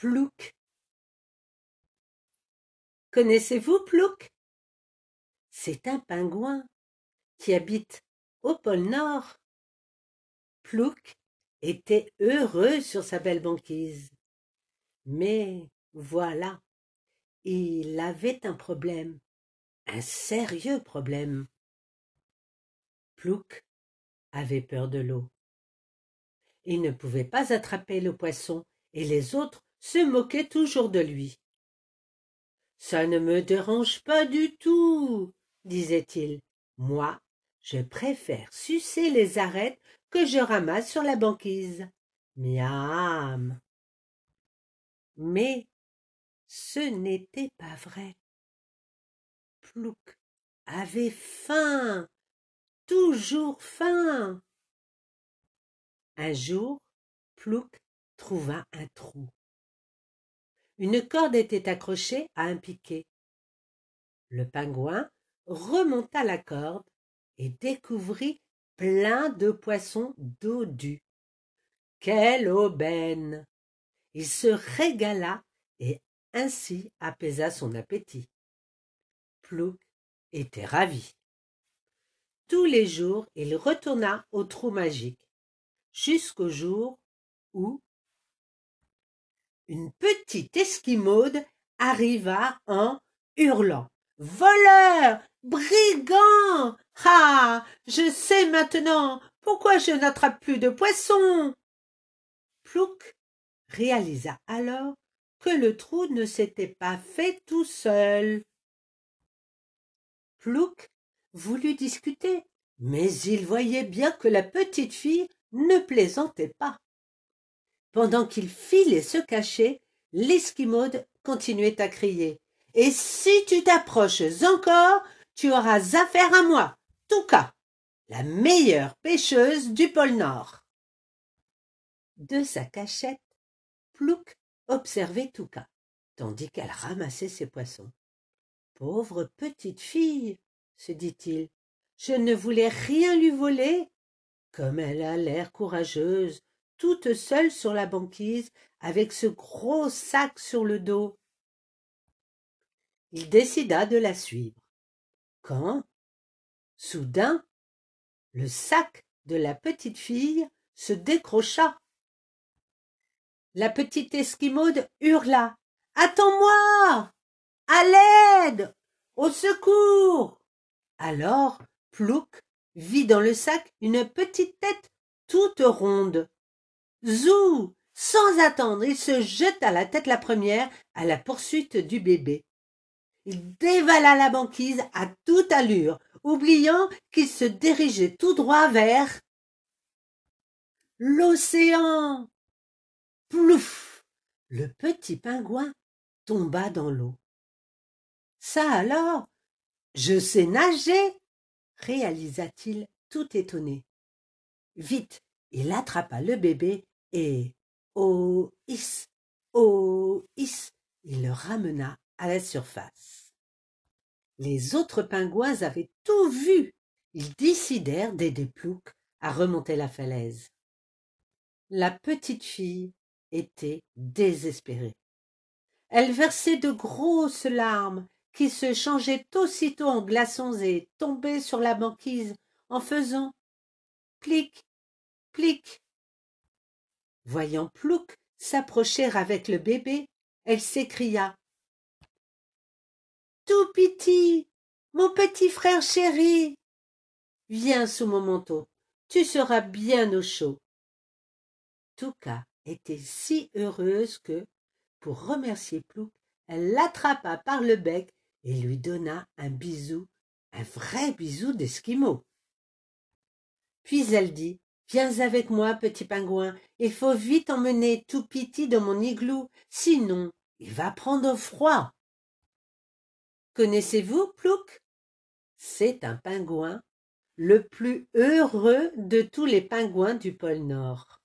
Plouc. Connaissez-vous Plouc? C'est un pingouin qui habite au pôle Nord. Plouc était heureux sur sa belle banquise. Mais voilà, il avait un problème, un sérieux problème. Plouc avait peur de l'eau. Il ne pouvait pas attraper le poisson, et les autres se moquaient toujours de lui. Ça ne me dérange pas du tout, disait-il. Moi, je préfère sucer les arêtes que je ramasse sur la banquise. Miam. Mais ce n'était pas vrai. Plouc avait faim toujours faim. Un jour, Plouc trouva un trou. Une corde était accrochée à un piquet. Le pingouin remonta la corde et découvrit plein de poissons dodus. Quelle aubaine Il se régala et ainsi apaisa son appétit. Plouc était ravi. Tous les jours, il retourna au trou magique, jusqu'au jour où une petite esquimaude arriva en hurlant. Voleur. Brigand. Ah. Je sais maintenant pourquoi je n'attrape plus de poissons. Plouc réalisa alors que le trou ne s'était pas fait tout seul. Plouc voulut discuter, mais il voyait bien que la petite fille ne plaisantait pas. Pendant qu'il filait se cacher, l'esquimaude continuait à crier. Et si tu t'approches encore, tu auras affaire à moi, Touka, la meilleure pêcheuse du pôle Nord. De sa cachette, Plouc observait Touka, tandis qu'elle ramassait ses poissons. Pauvre petite fille, se dit-il. Je ne voulais rien lui voler. Comme elle a l'air courageuse, toute seule sur la banquise, avec ce gros sac sur le dos. Il décida de la suivre. Quand, soudain, le sac de la petite fille se décrocha. La petite esquimaude hurla. Attends-moi. À l'aide. Au secours. Alors Plouc vit dans le sac une petite tête toute ronde. Zou Sans attendre, il se jeta la tête la première à la poursuite du bébé. Il dévala la banquise à toute allure, oubliant qu'il se dirigeait tout droit vers l'océan. Plouf Le petit pingouin tomba dans l'eau. Ça alors? Je sais nager réalisa-t-il tout étonné. Vite, il attrapa le bébé et oh is oh is il le ramena à la surface. Les autres pingouins avaient tout vu. Ils décidèrent d'aider Plouc à remonter la falaise. La petite fille était désespérée. Elle versait de grosses larmes qui se changeait aussitôt en glaçons et tombait sur la banquise en faisant plic, plic. Voyant Plouc s'approcher avec le bébé, elle s'écria Tout piti, mon petit frère chéri, viens sous mon manteau, tu seras bien au chaud. Touka était si heureuse que, pour remercier Plouc, elle l'attrapa par le bec et lui donna un bisou, un vrai bisou d'esquimau. Puis elle dit Viens avec moi, petit pingouin, il faut vite emmener tout Piti dans mon igloo, sinon il va prendre froid. Connaissez-vous Plouc? C'est un pingouin, le plus heureux de tous les pingouins du pôle Nord.